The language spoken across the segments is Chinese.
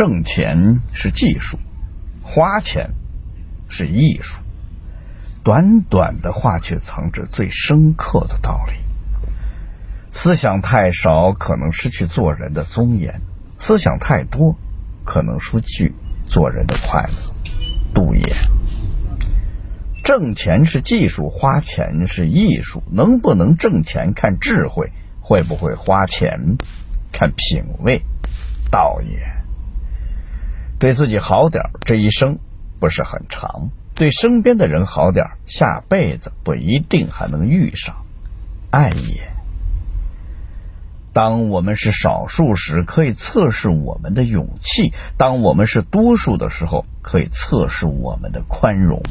挣钱是技术，花钱是艺术。短短的话，却藏着最深刻的道理。思想太少，可能失去做人的尊严；思想太多，可能失去做人的快乐。杜也。挣钱是技术，花钱是艺术。能不能挣钱看智慧，会不会花钱看品味。道也。对自己好点这一生不是很长。对身边的人好点下辈子不一定还能遇上。爱也。当我们是少数时，可以测试我们的勇气；当我们是多数的时候，可以测试我们的宽容。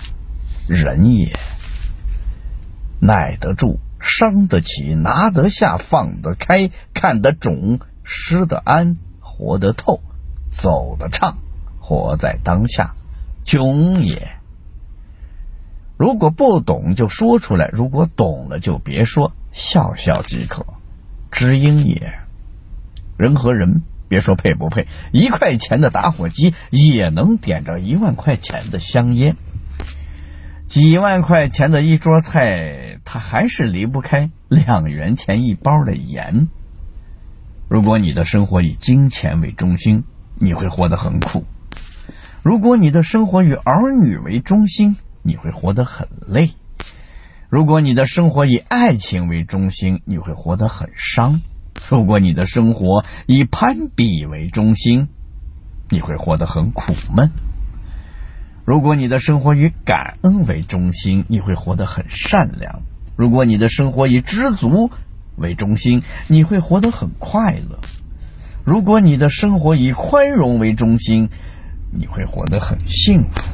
仁也。耐得住，伤得起，拿得下，放得开，看得肿，失得安，活得透，走得畅，活在当下。穷也。如果不懂就说出来，如果懂了就别说，笑笑即可。知音也，人和人别说配不配，一块钱的打火机也能点着一万块钱的香烟，几万块钱的一桌菜，它还是离不开两元钱一包的盐。如果你的生活以金钱为中心，你会活得很苦；如果你的生活以儿女为中心，你会活得很累。如果你的生活以爱情为中心，你会活得很伤；如果你的生活以攀比为中心，你会活得很苦闷；如果你的生活以感恩为中心，你会活得很善良；如果你的生活以知足为中心，你会活得很快乐；如果你的生活以宽容为中心，你会活得很幸福。